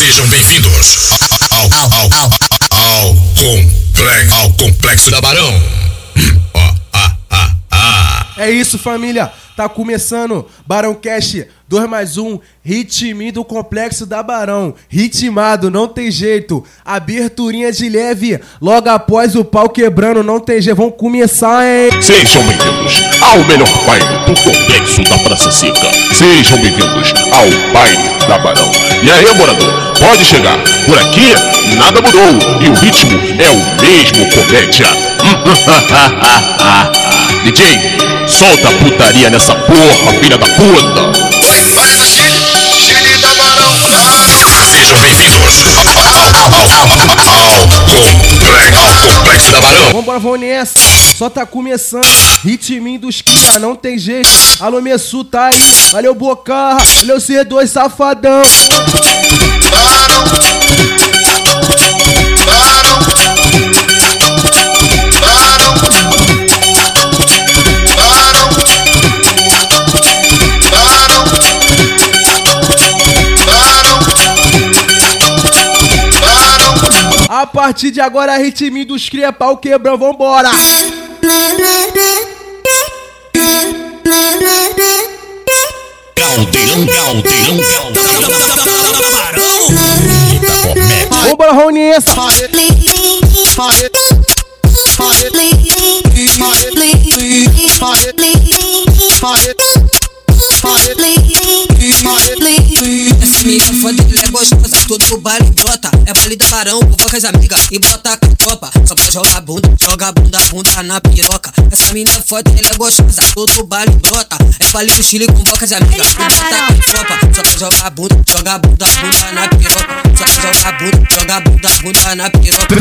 Sejam bem-vindos ao, ao, ao, ao, complexo, ao complexo da Barão. É isso, família. Tá começando Barão Cash 2 mais 1, ritmi do complexo da Barão. Ritmado, não tem jeito. Aberturinha de leve, logo após o pau quebrando, não tem jeito. Vamos começar, hein? Sejam bem-vindos ao melhor baile do complexo da Praça Seca. Sejam bem-vindos ao baile da Barão. E aí, morador, pode chegar. Por aqui, nada mudou. E o ritmo é o mesmo comédia. DJ, solta a putaria nessa porra, filha da puta. Vambora, vamos nessa. Só tá começando. Ritminho dos cria, não tem jeito. Alô, Messu, tá aí. Valeu, Bocarra. Valeu, C2, safadão. Partir de agora, ritminho dos cria, pau quebrão, vambora. Caldeirão, caldeirão, caldeirão. Vambora, Rony, essa. Menina foda, ela é gostosa, todo baile brota. É baile da barão, vou com as amigas e bota a tropa. Só pra jogar bunda, joga bunda, bunda na piroca. Essa menina foda, ela é gostosa, todo baile brota. É baile do Chile com boca de amiga e bota a tropa. Só pra jogar bunda, joga bunda, bunda na piroca. Só pra jogar bunda, joga bunda, bunda na piroca.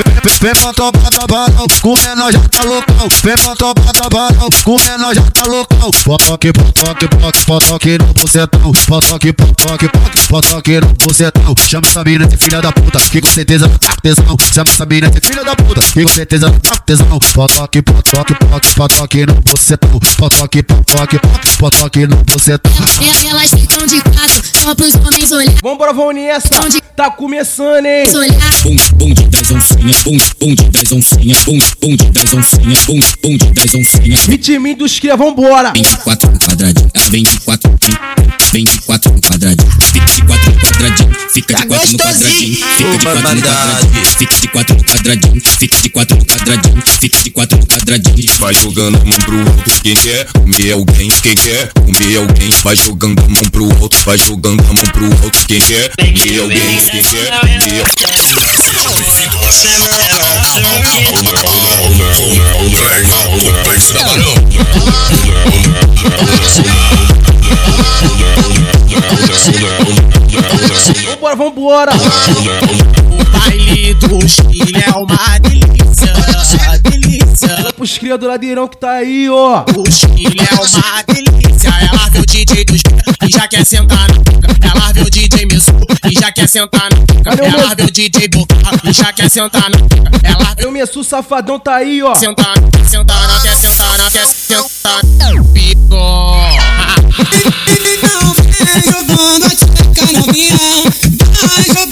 Botar bata barão, com menor já tá loucão. Botar bata barão, com menor já tá loucão. Potoque, potoque, potoque, potoque no bucetão. Potoque, potoque, potoque, potoque no bucetão. Chama essa mina de filha da puta, que com certeza tá com tesão. Chama essa mina de filha da puta, que com certeza tá com tesão. Potoque, potoque, potoque, potoque no bucetão. Potoque, potoque, potoque, potoque no bucetão. Elas ficam de quatro, só pros homens olhar. Vambora, vamos nessa. Tá começando, hein? olhar. Bonde, bonde das oncinhas, bonde, bonde das oncinhas, bonde, bonde das oncinhas, bonde, bonde das oncinhas. Ritminho dos cria, vambora. Vem de quatro no quadradinho, ela vem de quatro, vem de quatro no quadradinho, fica de quatro no quadradinho, fica de quatro no quadradinho, fica de quatro no quadradinho, fica de quatro no quadradinho, fica de quatro no quadradinho, fica de quatro no quadradinho. Vai jogando a mão pro alto, quem quer comer alguém, quem quer comer alguém. Vai jogando a mão pro alto, vai jogando a mão pro alto, quem quer comer alguém, quem quer comer Barão. Vambora, vambora. O baile do Chile é uma delícia, delícia. Pros cria do ladeirão que tá aí, ó. O Chile é uma delícia. Ela vê o DJ dos e já quer sentar na pica. Ela vê o DJ Missu e já quer sentar na. Cadê o Ela vê o DJ Boca e já quer sentar na pica. Ela Eu Messu safadão tá aí, ó. sentar, sentar, não quer sentar, não quer sentar no pico. Então vem jogando a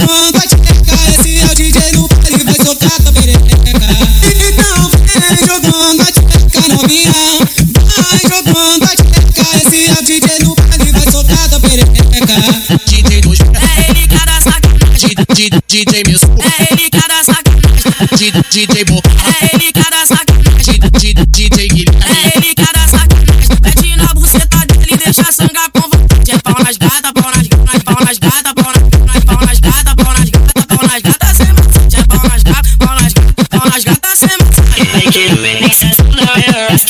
Vai tcheca Esse é o DJ no baile Vai soltar tua perereca Então vem jogando a tcheca novinha Vai jogando a tcheca Esse é o DJ no baile Vai soltar tua perereca DJ dos É ele cada sacanagem. DJ, DJ Missu É ele cada sacanagem. DJ Boca É ele cada sacanagem. DJ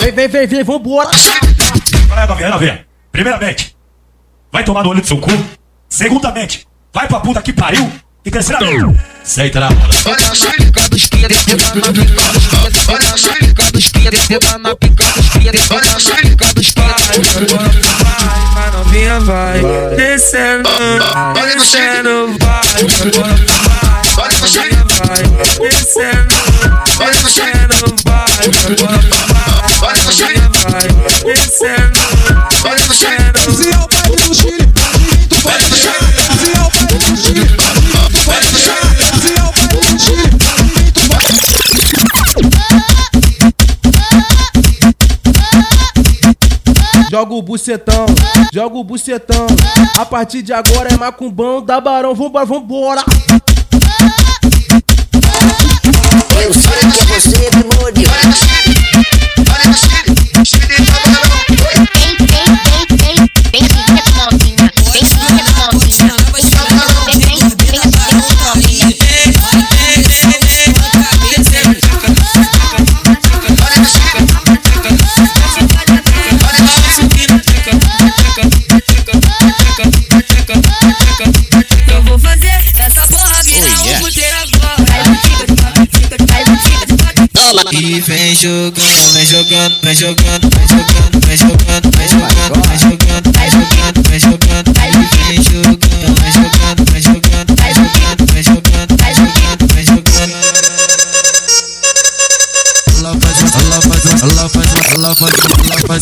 Vem, vem, vem, vem, vambora. Qual é, novinha? É, novinha? Primeiramente, vai tomar no olho do seu cu. Segundamente, vai pra puta que pariu. E terceiramente, senta na roda. Olha a xerica dos pia, descida na pica dos pia. Olha a xerica dos pia, descida na pica dos pia. Olha a xerica dos pia. Vai, novinha, vai. Descendo, descendo, vai. Novinha, vai. Descendo, descendo, vai. Novinha, vai. Descendo, descendo. Joga o bucetão, joga o bucetão. A partir de agora é macumbão da barão. Vambora, vambora. Eu sei que é você, demônio. E vem jogando, vem jogando, vem jogando, vem jogando, vem jogando, vem jogando, vem jogando,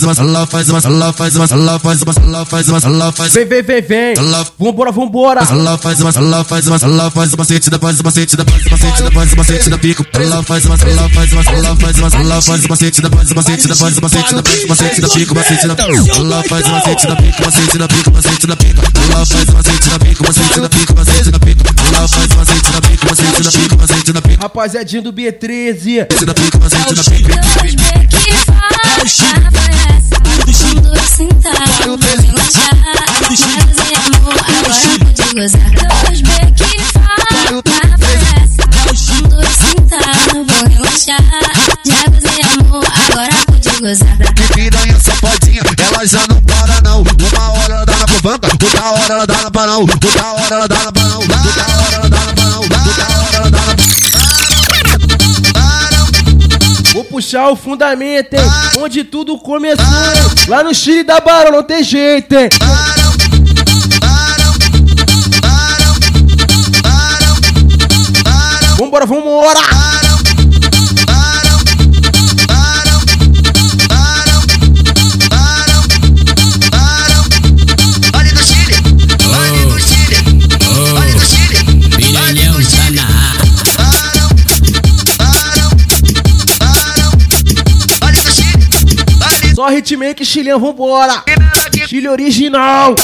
faz, ela faz, ela faz, ela faz, ela faz, ela faz, ela faz. Vem, vem, vem, vem. Ela Vambora, vambora. ela faz, ela faz, ela faz o macete da faz o macete da faz o macete da faz o macete da pico. Ela faz, ela faz, ela faz, ela faz o macete da faz o macete da faz o macete da faz o macete da pico, macete da Ela faz o macete da pico, macete da pico, macete da pico. Ela faz o macete da pico, macete da pico, macete da pico. Ela faz o macete da pico, macete da pico, macete da pico. Rapaziadinho do B13. Macete da pico, macete da pico. Dois beijos aparece, dois sentados, vou relaxar. Fazer amor, agora pode gozar. Dois beijos aparece, dois sentados, vou relaxar. Já fazer amor, agora pode gozar. Que piranha safadinha, ela já não para não. Uma hora ela dá na provanca, outra hora ela dá na panão, outra hora ela dá na panão, outra hora na puxar o fundamento, hein? Onde tudo começou. Lá no Chile da Barão, não tem jeito, hein? Vambora, vambora! Só hitmaker chileno, vambora! Chile original!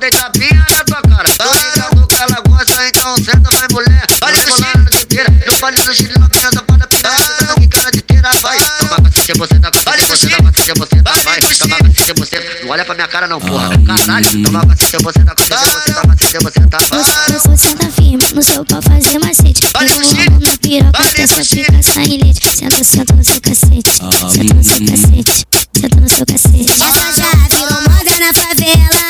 de tapinha na tua cara. Tô ligado que ela gosta, então senta, vai mulher. Olha do Chile, pira. Do novinha pirata. Tá com cara de tira, vai. Toma cacete, você tá cacete, você tá cacete, você tá, vai. Toma cacete, você. Não olha pra minha cara não, porra. Caralho. Toma cacete, você tá cacete, você tá cacete, você tá, vai. Eu sou senta firme no seu pau fazer macete. Olha vou Chile. na piroca, essa pica sai leite. Senta, senta no seu cacete. Senta no seu cacete. Cacete. Essa já virou moda na favela.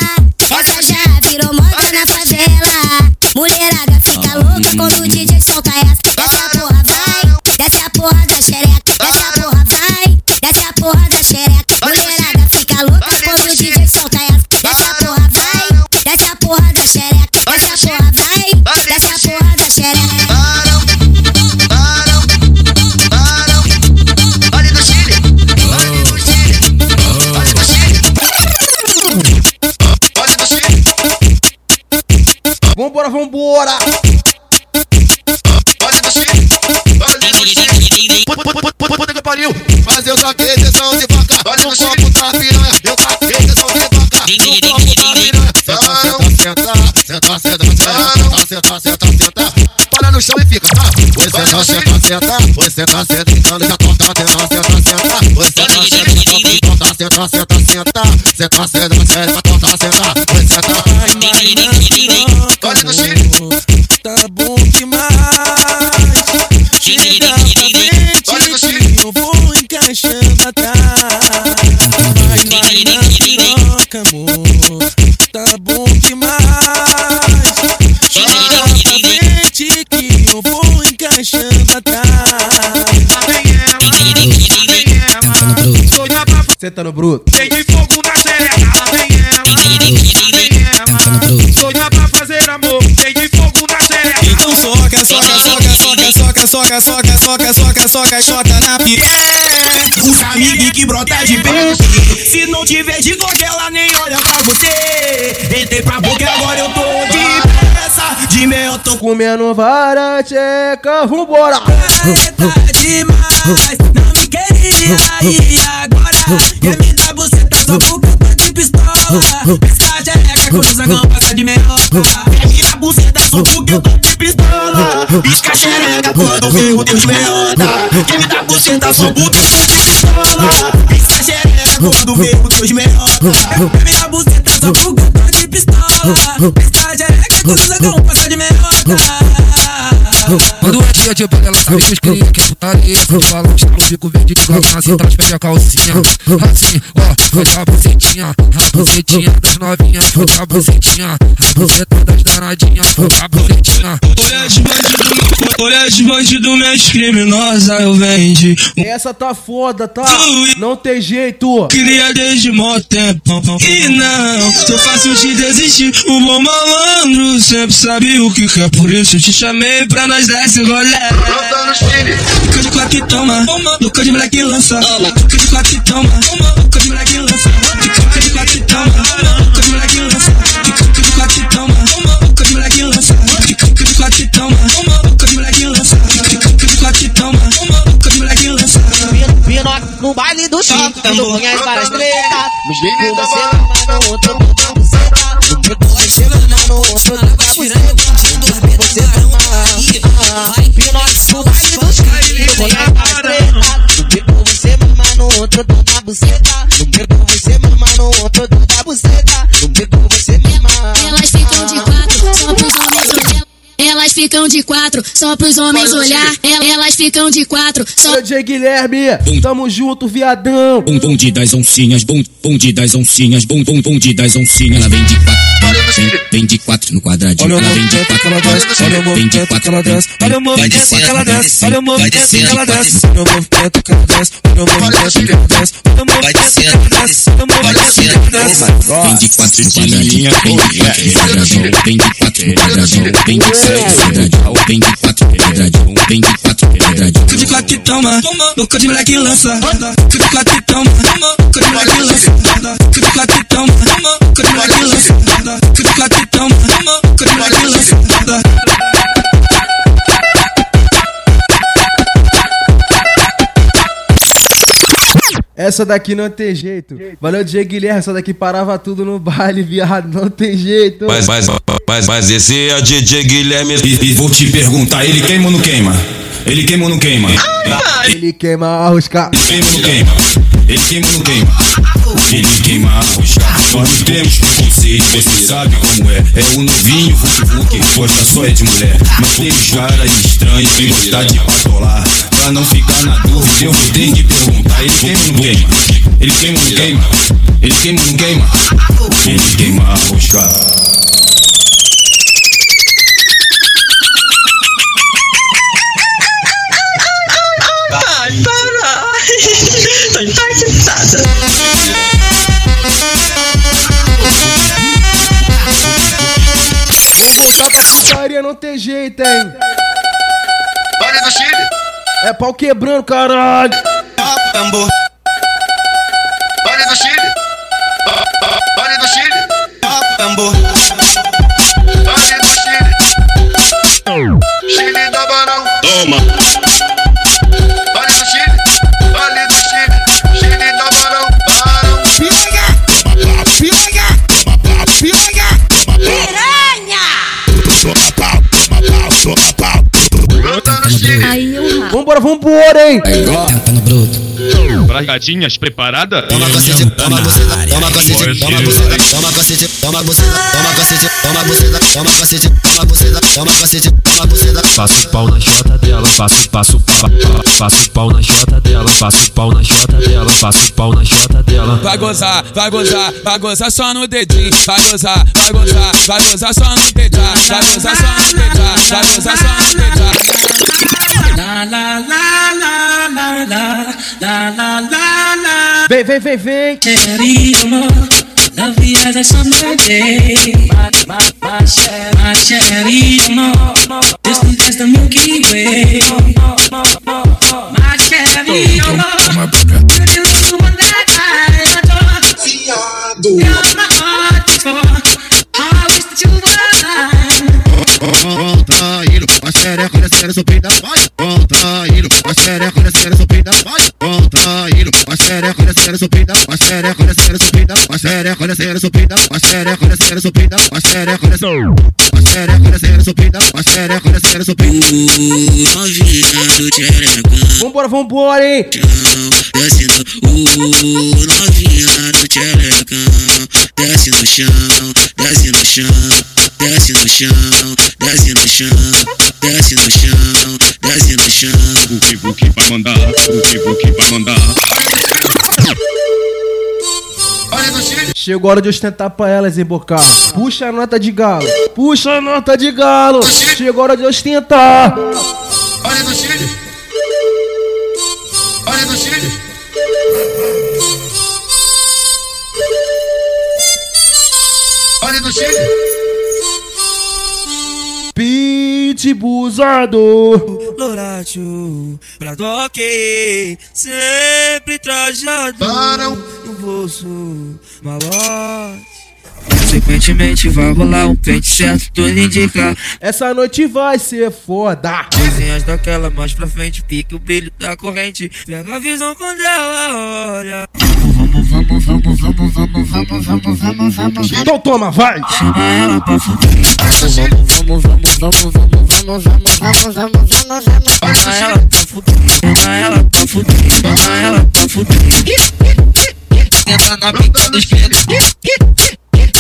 Essa já virou moda na favela. Mulherada fica louca quando o DJ solta essa. Desce a porra, vai. Desce a porra da xereca. Desce a porra, vai. Desce a porra da xereca. Mulherada fica louca Vambora, vambora! olha do Chile, olha do Chile. Puta que pariu, mas eu saquei sessão de vaca. Olha no copo da piranha, eu saquei sessão de vaca. No copo da piranha, senta, senta, senta, senta, senta, senta, senta, senta. Para no chão e fica, tá? Você tá senta, senta, você tá senta, ficando já tonta, senta, senta, senta. Você tá senta, tonta, senta, senta, senta. Você tá senta, senta, tonta, senta. Você tá, olha Cê tá no bruto. Tem de fogo na xereca, Toda pra fazer amor, tem de fogo na xereca. Então soca, soca, soca, soca, soca, soca, soca, soca, soca, soca, e chota na pireca. Os amigos que brota de berço. Se não tiver de Glock, ela nem olha pra você. De mel, tô Comendo vara tcheca, vambora. Tá demais, não me queria e agora quer me dar buceta só porque eu tô de pistola. Essa jereca com o zangão passa de meioca. Quer me dar buceta só porque eu tô de pistola. Pisca a xereca quando vê o Deus meota. Quer me dar buceta só porque eu tô de pistola. Pisca a xereca quando vê o Deus meota. Quer me dar buceta só porque eu tô de pistola pistola. pistola, de areca quando o passa de meia quando é dia de baile, ela sabe que os cria que é putaria que no bico verde de na cinta, elas pede a calcinha Assim, ó, faz a bucetinha A bucetinha das novinhas, faz a bucetinha A buceta das danadinhas, faz a bucetinha Olha as bandidos, olha as bandidos, minhas criminosas eu vende. Essa tá foda, tá? Não tem jeito. Queria desde mó tempo. E não, sou fácil de desistir. O bom malandro sempre sabe o que quer, por isso eu te chamei pra nós nós desce o golé. Lança no Chile. Boca de claque toma. Boca de moleque lança. Boca de claque toma. Boca de moleque lança. Boca de claque toma. Boca de moleque lança. Boca de claque toma. Boca de moleque lança. Boca de claque toma. Boca de moleque lança. Boca de toma. Boca de moleque lança. No baile do Chico, minhas várias tretas. Uma semana no outro, outra, outra, outra. Uma semana no outro, outra, outra. Você tá mal mama. Pinoc no baile do Chico, tu conhece várias tretas. No bico você mama no outro, bota buceta. No bico você mama no outro, bota buceta. No bico você mama. Elas ficam de quatro, só pros homens olhar. Elas ficam de quatro, só pros homens olhar. El- Elas ficam de quatro, só. DJ Guilherme, tamo junto, viadão. Bom bonde das oncinhas, bom bonde das oncinhas, bom bom bonde das oncinhas. Ela vem de quatro, Vem de quatro no quadradinho. Olha o movimento que ela desce, olha o movimento que ela desce, olha o movimento que ela desce, olha o movimento que ela desce, olha o movimento que ela desce, olha o movimento que ela desce, olha o movimento que ela desce, olha o movimento que ela desce. Vem de quatro no quadradinho, vem de quatro no quadradinho, vem de quatro no quadradinho, vem de seis quadradinho, vem de quatro no quadradinho, vem de quatro no quadradinho. Tudo de quatro que toma, boca de moleque lança, tudo de quatro que toma, boca de moleque lança, tudo de quatro que toma, boca de moleque lança, Fica de quatro e toma, louca de moleque lança. Essa daqui não tem jeito. Valeu, DJ Guilherme. Essa daqui parava tudo no baile, viado. Não tem jeito. Mas, mas, mas, mas esse é DJ Guilherme. E, e vou te perguntar, ele queima ou não queima? Ele queima ou não queima? Ele queima a rosca. Ele queima ou não queima? Ele queima ou não queima? Ele queima a rosca. Nós não temos você sabe como é. É o novinho, Hulk Hulk, gosta só é de mulher. Não tem os caras estranhos gostar de patolar. Pra não ficar na dúvida, eu tenho que perguntar: ele queima não queima? Ele queima não queima? Ele queima não queima? Ele queima a rosca. Pau quebrando, caralho. Tambor. Hein? Tá no bruto. Pras gatinhas preparadas? Toma cacete, toma buceta, toma cacete, toma buceta, toma cacete, toma buceta, toma cacete, toma buceta, toma cacete, toma buceta, toma cacete, toma buceta. Passo o pau na chota dela, passo, passo, pa, pa, passa os pau na chota dela, passa os pau na chota dela, passa os pau na chota dela. Vai gozar, vai gozar, vai gozar só no dedinho. Vai gozar, vai gozar, vai gozar só no dedinho. Vai gozar só no dedinho, vai gozar só no dedinho. La la la la la la la la la la. Vem, vem, vem, vem. Querido, novinha é só my day. My, my, my, my querido, is just the Milky Way. My querido, you do xereca sou peida, vai. Contraído, a xereca descendo, sou peida, vai. Contraído, a xereca descendo, sou peida, a xereca descendo, sou peida, a xereca descendo, sou peida, a xereca descendo, sou peida, a xereca descendo, a xereca descendo, sou peida, a xereca descendo, sou peida. Novinha do tcherecão. Vambora, vambora, hein? Descendo, uh, novinha do. Desce no chão, desce no chão, desce no chão, desce no chão, desce no chão, desce no chão. Buki buki vai mandar, buki buki vai mandar. Chegou a hora de ostentar pra elas, hein, Bocar? Puxa a nota de galo. Puxa a nota de galo. Chegou a hora de ostentar. Olha do Chile. Olha do Chile. Olha do Chile. Pitbuzado. Loratio, pra toque, sempre trajado no bolso, malote. Consequentemente vai rolar um pente certo, tudo indica. Essa noite vai ser foda. Coisinhas daquela mais pra frente, pique o brilho da corrente. Pega a visão quando ela olha. Vamos, vamos, vamos, vamos, vamos, vamos, vamos, vamos, vamos. Então toma, vai. Chama ela pra fuder. Vamos, vamos, vamos, vamos, vamos, vamos, vamos, vamos, vamos, vamos, vamos. Chama ela pra fuder. Chama ela pra fuder. Chama ela pra fuder. Tenta na pica dos pintos.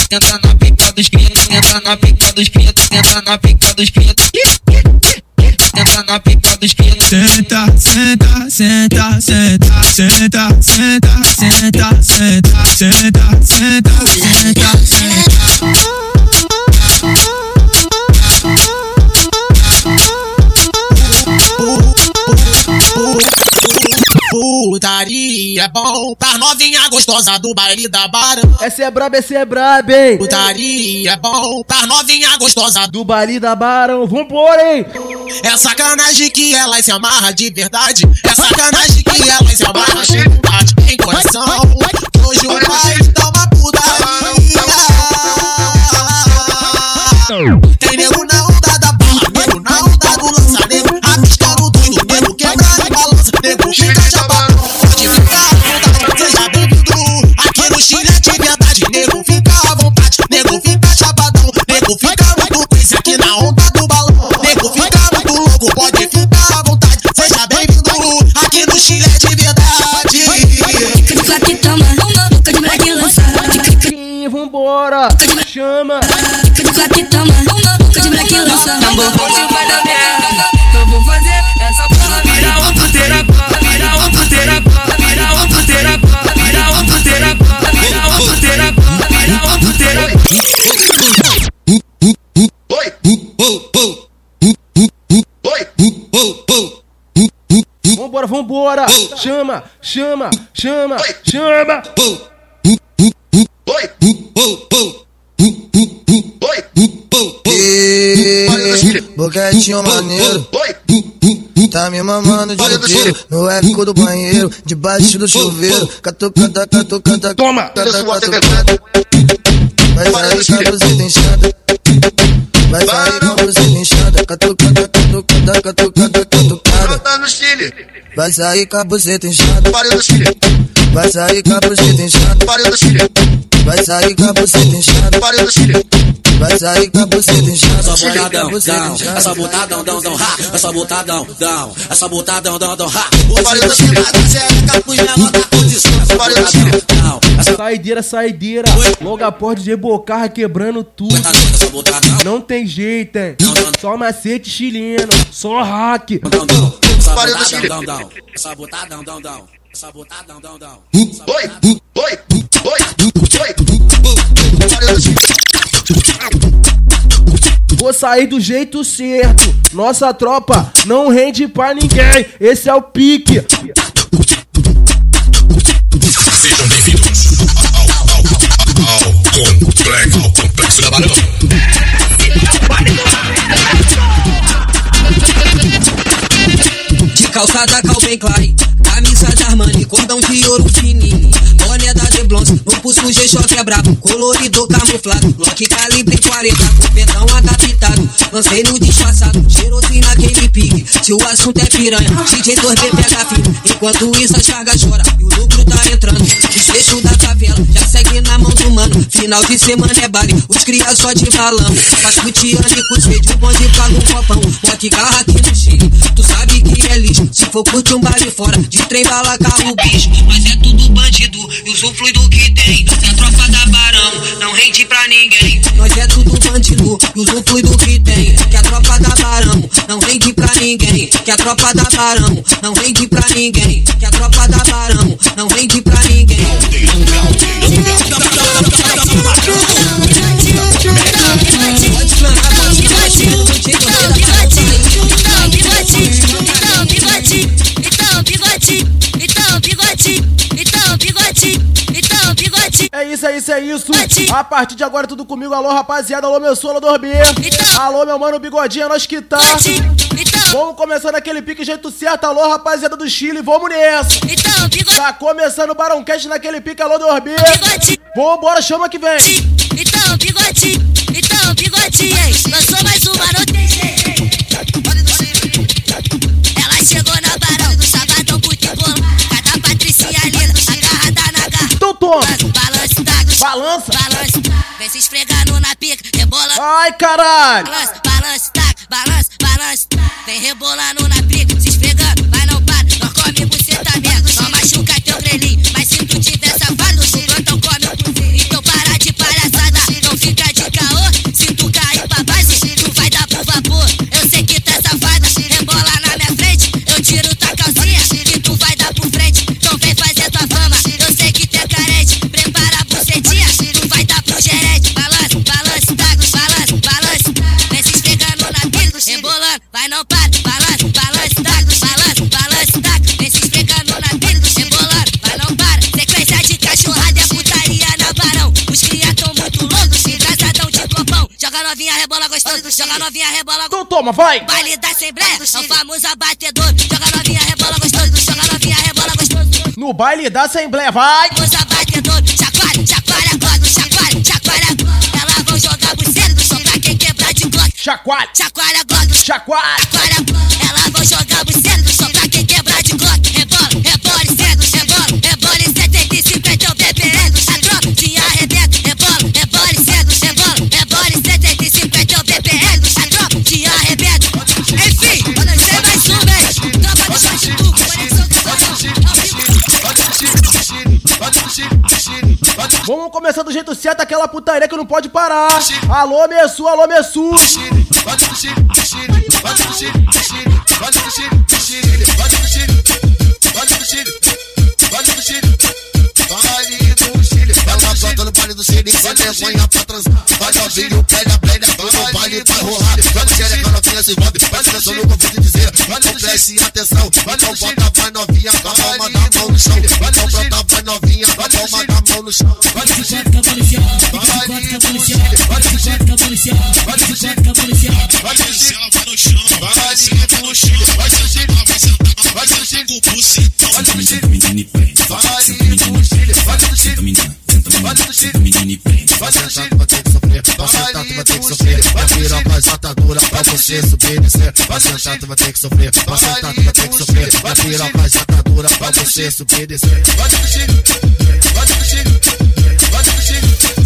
Tenta na pica dos pintos. Tenta na pica dos pintos. Tenta na pica dos na pica dos pintos. Senta, senta, senta, senta, senta, senta, senta, senta, senta, senta, senta, Putaria é bom pra novinha gostosa do baile da barão. Essa é braba, essa é braba, hein? Putaria é bom pra novinha gostosa do baile da barão. Vambora, hein? É sacanagem que elas se amarra de verdade. É sacanagem que elas se amarra de verdade. Em coração, hoje o pai dá uma putaria. Tem nego na onda da barra, nego na onda do lança, nego arriscando tudo, nego quebrando balança, nego vambora. Chama. Fica de claque, toma, boca de moleque lança. Tambor forte vai dar merda. Eu vou fazer essa porra virar uma puteira cola, virar uma puteira cola, virar uma puteira cola, virar uma puteira cola, virar uma puteira cola, virar uma puteira Vambora, vambora. Chama, chama, chama, chama. Boquetinho maneiro. Tá me mamando de inteiro No eco do banheiro Debaixo do chuveiro. Catucada, catucada Toma! Vai sair com a buzeta inchada Vai sair com a buzeta inchada Catucada, catucada, catucada, catucada dos chile. Vai sair com a buceta inchada. Pariu dos chile. Vai sair com a buceta inchada. Pariu dos chile. Vai sair com a buceta inchada. Pariu dos chile. Vai sair com a buceta inchada. Só botadão, dão. É só botadão, dão, dão, ha. É só botadão, dão. É só botadão, dão, dão, ha. Pariu dos filhos. É pariu dos filhos. É saideira, saideira. Logo após de Bocarra quebrando tudo. Tá é não tem jeito, hein? Só macete chileno. Só hack dão, dão, essa Sabotadão, dão, dão. Sabotadão, dão, dão. Dão. Oi, oi, oi, Vou sair do jeito certo. Nossa tropa não rende pra ninguém. Esse é o pique. Sejam bem-vindos ao, ao, ao complexo, ao complexo da Barão. De calçada Calvin Klein, camisa da Armani, cordão de ouro fininho, Deblons, no pulso G-Shock é brabo, colorido camuflado, Glock calibre 40, com pentão adaptado, lancei no disfarçado, cheirosinho naquele pique, se o assunto é piranha, DJ 2B pega fio, enquanto isso a chaga chora, e o lucro tá entrando, desfecho da favela, já segue na mão do mano, final de semana é baile, os cria só de balão, faço tiane com sede, o bonde paga um copão, rock carro aqui no Chile, tu sabe que é lixo, se for curtir um baile fora, de trem bala carro bicho, mas é tudo bandido, e o fluido que tem, a tropa da barão, não rende pra ninguém, nós é tudo bandido, e o fluido que tem, que a tropa da barão, não rende pra ninguém, que a tropa da barão, não rende pra ninguém, que a tropa da barão, não rende pra ninguém. Isso. A partir de agora, tudo comigo. Alô, rapaziada. Alô, meu solo do B. Alô, meu mano Bigodinho, é nós que tá. Vamos começando aquele pique jeito certo. Alô, rapaziada do Chile, vamos nessa. Tá começando o Barão Cast naquele pique. Alô, do B. Vambora, chama que vem. Então, bigode, então, bigode, ei, lançou mais uma, tem jeito. Ela chegou na barão do sabadão futebol. Cada patricinha linda, agarrada na garra. Então toma. Balança, Balança. Vem se esfregando na pica, rebola. Ai, caralho. Balança, balança, tá, balança, balança. Vem rebolando na pica, se esfregando, vai não novinha, rebola Então toma, vai. Baile da Assembleia, é o famoso abatedor. Joga novinha, rebola gostoso, joga novinha, rebola gostoso. No baile da Assembleia, vai. Famoso abatedor, chacoalha, chacoalha, chacoalha, chacoalha. Elas vão jogar buceiro do som pra quem quebrar de glock. Chacoalha, chacoalha, chacoalha. Elas vão jogar buceiro começar do jeito certo, aquela putaria que não pode parar. Alô, Messu, alô, Messu. Ela bota no baile do Chile, sem vergonha pra transar. Vai novinho, pega, pega, no baile vai rolar. Vai no xereca, novinha se envolve, presta atenção no que eu vou te dizer. Então preste atenção, então bota, vai novinha, com a palma da mão no chão. Então brota, vai novinha, com a palma da mão no chão. Vai no Chile, vai no Chile, vai no Chile, vai no Chile, vai no Chile, vai no Chile, vai no Chile, vai no Chile, vai no Chile, vai no Chile, vai no Chile, vai no Chile, vai no Chile, menina e prende. Vai no Chile, vai no Chile, menina. Vai no Chile, menina e prende. Vai sentar, tu vai ter que sofrer. Pra sentar tu vai ter que sofrer. A piroca jota pra você subir e descer. Pra sentar tu vai ter que sofrer. Pra sentar tu vai ter que sofrer. A piroca jota pra você subir e descer. Pode de pode curtir, de curtir.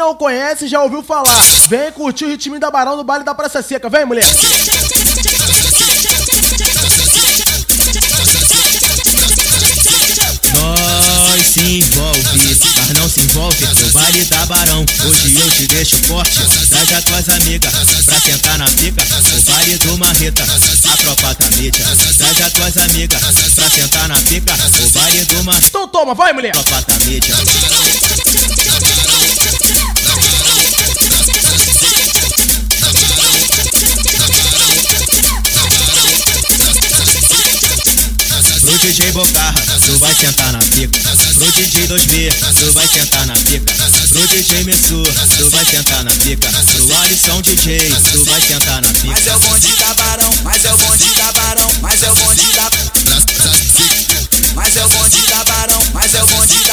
não conhece já ouviu falar. Vem curtir o ritmo da Barão no baile da Praça Seca. Vem, mulher! Nós se envolve, mas não se envolve no baile da Barão. Hoje eu te deixo forte, traz as tuas amigas pra sentar na pica. O baile do Marreta, a tropa da mídia. Traz as tuas amigas pra sentar na pica. O baile do Marreta. Então toma, vai mulher! Tropa da mídia. Sentar na pica. Pro DJ 2B, tu vai sentar na pica. Pro DJ Messu, tu vai sentar na pica. Pro Alisson DJ, tu vai sentar na pica. Mas é o bonde da Barão, mas é o bonde da Barão, mas é o bonde da Mas é o bonde da Barão, mas é o bonde da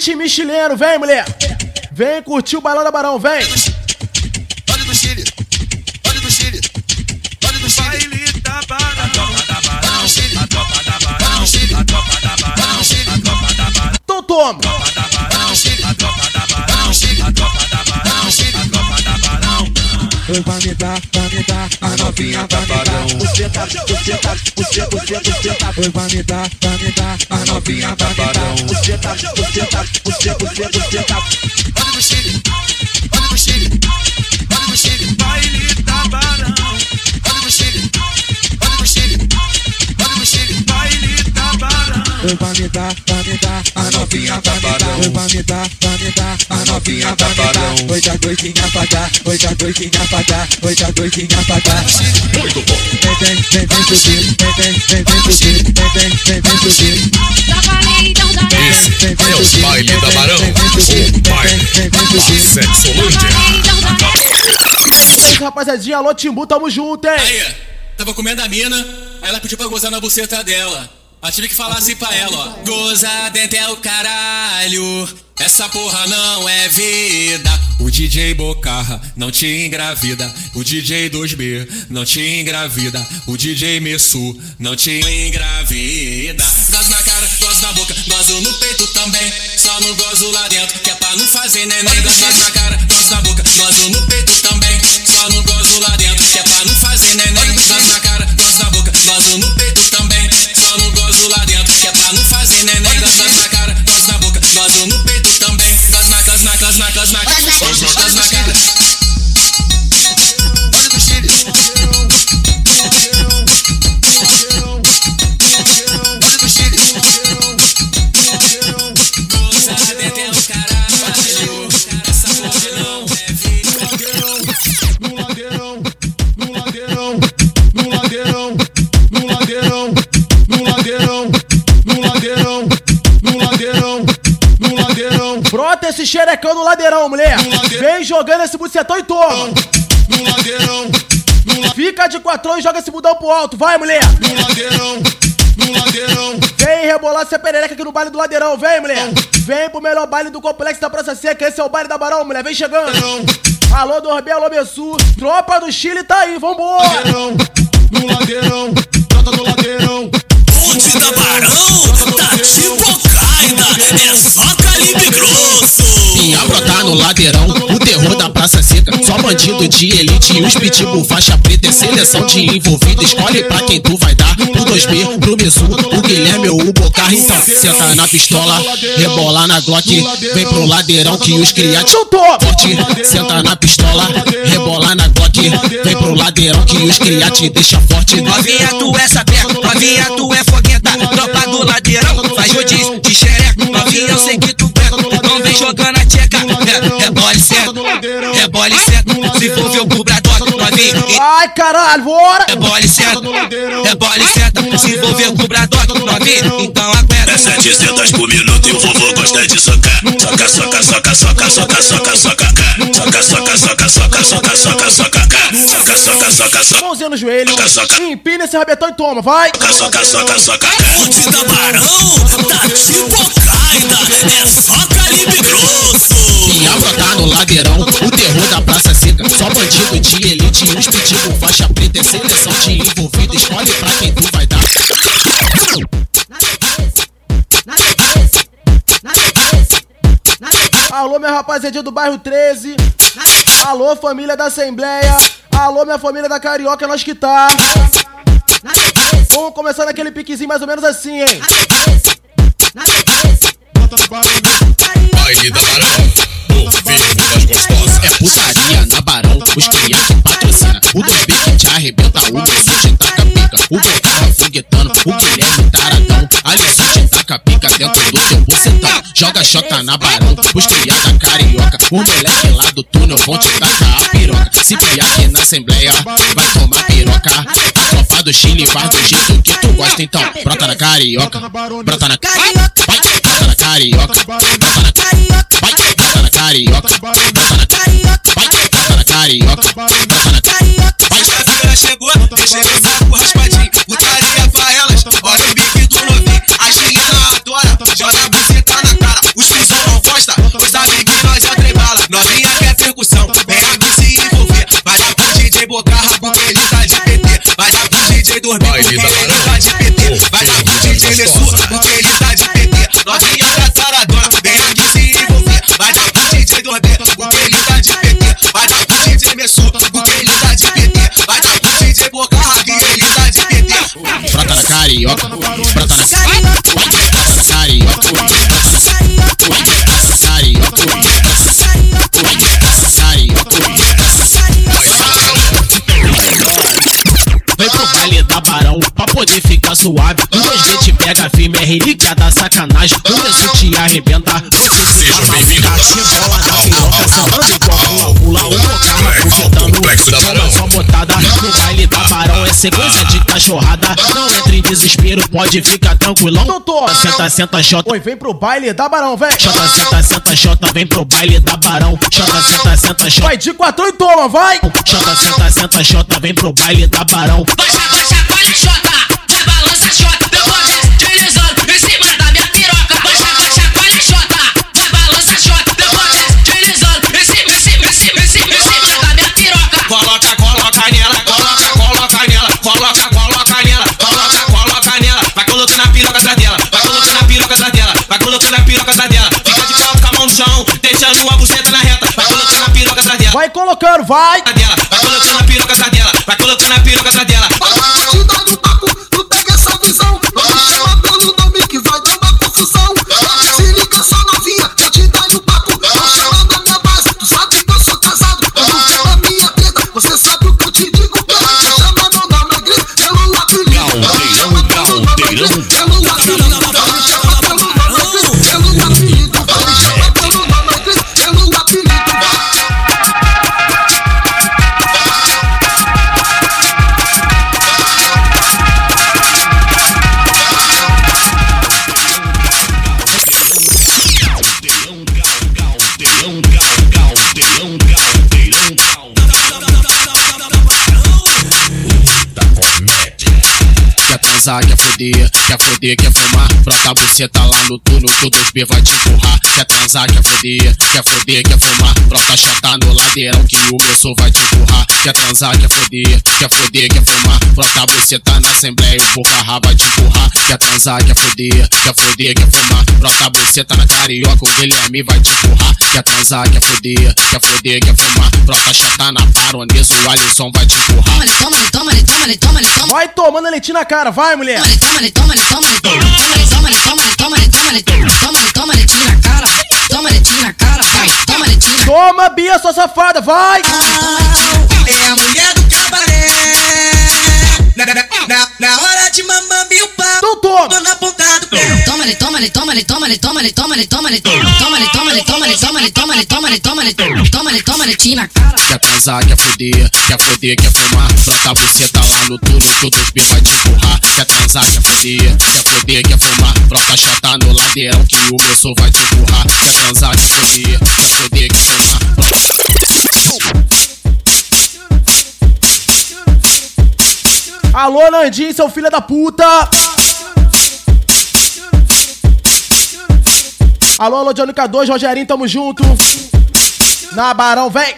ritmo chileno, vem mulher. Vem curtir o balão da Barão, vem. Olha do Chile, olha do Chile, olha do Chile. Baile da Barão, a tropa da Barão, a tropa da Barão, a tropa da Barão, a tropa da Barão. Então toma. A tropa da Barão, a tropa da Barão, a tropa da Barão, a tropa da Barão. Me dar, a novinha me dar. Você tá, você tá, você, você, você tá. Oi, vai me dar, vai me dar, a novinha me dar. Você tá, você tá, você, você, você tá. Olha do Chile, Vai me dar, vai me dar, a novinha vai me dar. Oi, vai me dar, vai me dar, a novinha vai me dar. Oi, dá doidinha pra dar, oi, dá doidinha pra dar, oi, dá doidinha pra dar. Muito bom. Vem, vem, vem, vem subir, vem, vem, vem, vem subir, vem, vem, vem, vem subir. Esse é o baile da Barão. O baile da Sexolândia. Rapaziadinha, alô Timbu, tamo junto, hein? Aí, tava comendo a mina, aí ela pediu pra gozar na buceta dela. Aí tive que falar assim pra ela, ó. Goza dentro é o caralho, essa porra não é vida. O DJ Bocarra não te engravida, o DJ 2B não te engravida, o DJ Messu não te engravida. Gozo na cara, gozo na boca, gozo no peito também, só não gozo lá dentro, que é pra não fazer neném. Gozo na cara, gozo na boca, gozo no peito também, só não gozo lá dentro, que é pra não fazer neném. Gozo na cara, gozo na boca, gozo no peito Brota esse xerecão no ladeirão, mulher. Vem jogando esse bucetão e toma. No ladeirão, Fica de quatrão e joga esse budão pro alto, vai, mulher. no ladeirão, no ladeirão. Vem rebolar essa perereca aqui no baile do ladeirão, vem, mulher. Vem pro melhor baile do complexo da Praça Seca, esse é o baile da Barão, mulher, vem chegando. Alô, Dorbê, alô, Bessu. Tropa do Chile tá aí, vambora. No ladeirão, trata do ladeirão. Ponte da Barão, tá tipo caida, é só calibre grosso. Vinha brotar no ladeirão, bandido de elite os pitbull faixa preta. É seleção de envolvido, escolhe pra quem tu vai dar. Pro 2B, pro Messu, o Guilherme ou o Bocarra. Então, senta na pistola, rebola na Glock. Vem pro ladeirão que os cria te forte. Senta na pistola, rebola na Glock. Vem pro ladeirão que os cria te deixa forte. Novinha, tu é sapeca, novinha, tu é fogueta. É bole certo. Se for ver o cubrador, novinha. Ai, caralho, bora. É certo, é bole certo. Se for ver o cubrador, novinha. Então aguenta. É 700 por minuto e o vovô gosta de socar. Soca, soca, soca, soca, soca, soca, soca. Soca, soca, soca, soca, soca, soca, soca. Soca, soca, soca, soca. Mãozinha no joelho. Empina esse rabetão e toma, vai. Soca, soca, soca, Ponte da Barão, tá tipo caida, é só calibre grosso. Vinha brotar no ladeirão, o terror da Praça Seca. Só bandido de elite, uns pitbull faixa preta é seleção de envolvido. Escolhe pra quem tu vai dar. Alô, minha rapaziadinha do bairro 13. Alô, família da Assembleia. Alô, minha família da Carioca, é nós que tá. Vamos começar naquele piquezinho mais ou menos assim, hein? Baile da Barão, das gostosas. É putaria na Barão, os criados patrocina. O 2B que te arrebenta, o Messi taca pica. O Bocarra foguetando, o Guilherme taradão. Alisson taca pica dentro do seu bucetão. Joga chota na Barão, os criados carioca. O moleque lá do túnel vão te tacar a piroca. Se piar aqui na Assembleia, vai tomar piroca. A tropa do Chile faz do jeito que tu gosta, então. Brota na carioca, brota na carioca. Brota na carioca, brota na carioca carioca, senta na carioca, senta na carioca, relíquia da sacanagem. Começo te arrebenta, você se amarra. Bola na piroca, sambando igual pula, pula. Um bocarra foguetando, chama só botada. No baile da Barão é sequência de cachorrada. Não entre em desespero, pode ficar tranquilão. Doutor, Senta, senta, xota. Oi, vem pro baile da Barão, vem. Xota, senta, senta, xota. Vem pro baile da Barão. Xota, senta, senta, xota. Vai de quatro e toma, vai. Xota, senta, senta, xota. Vem pro baile da Barão. Baixa, baixa, baile xota, colocando na piroca atrás dela. Fica de quatro com a mão no chão, deixando a buceta na reta. Vai colocando na piroca atrás dela. Vai colocando, vai. Vai colocando na piroca atrás dela, vai colocando na piroca atrás dela. Quer foder, quer fumar. Brota a buceta lá no túnel que o 2B vai te empurrar. Quer transar, quer foder, quer foder, quer fumar. Brota chota no ladeirão que o meu vai te empurrar. Quer transar, quer foder, quer foder, quer fumar. Brota a buceta na assembleia, o bocarra vai te empurrar. Quer transar, quer foder, quer foder, quer fumar. Brota a buceta na carioca, o Guilherme vai te empurrar. Quer transar, quer foder, quer foder, quer fumar. Brota chota na baronesa, o Alisson vai te empurrar. Toma, toma, toma, toma, toma. Vai tomando a leitinha na cara, vai, mulher. Toma, toma, toma, toma, toma, toma, toma, toma, toma, toma, toma, leitinho na cara, toma leitinho na cara, vai, toma leitinho. Toma, Bia, sua safada, vai. É a mulher do cabaré. Na, na, na, na hora de mamambi o pau. Doutor. Tô na ponta do pé. Toma, toma, toma, toma, toma, toma, toma, toma, toma, toma, toma, toma, toma, toma, toma, toma, toma, toma, leitinho na cara. Quer transar, quer foder, quer foder, quer fumar. Brota a buceta lá no túnel que o 2B vai te empurrar. Quer transar, quer foder, quer foder, quer fumar. Brota chota no ladeirão que o meu som vai te empurrar. Quer transar, quer foder, quer foder, quer fumar. Alô, Nandinho, seu filho da puta. Alô, alô, Jonica 2, Rogerinho, tamo junto. Na Barão, vem.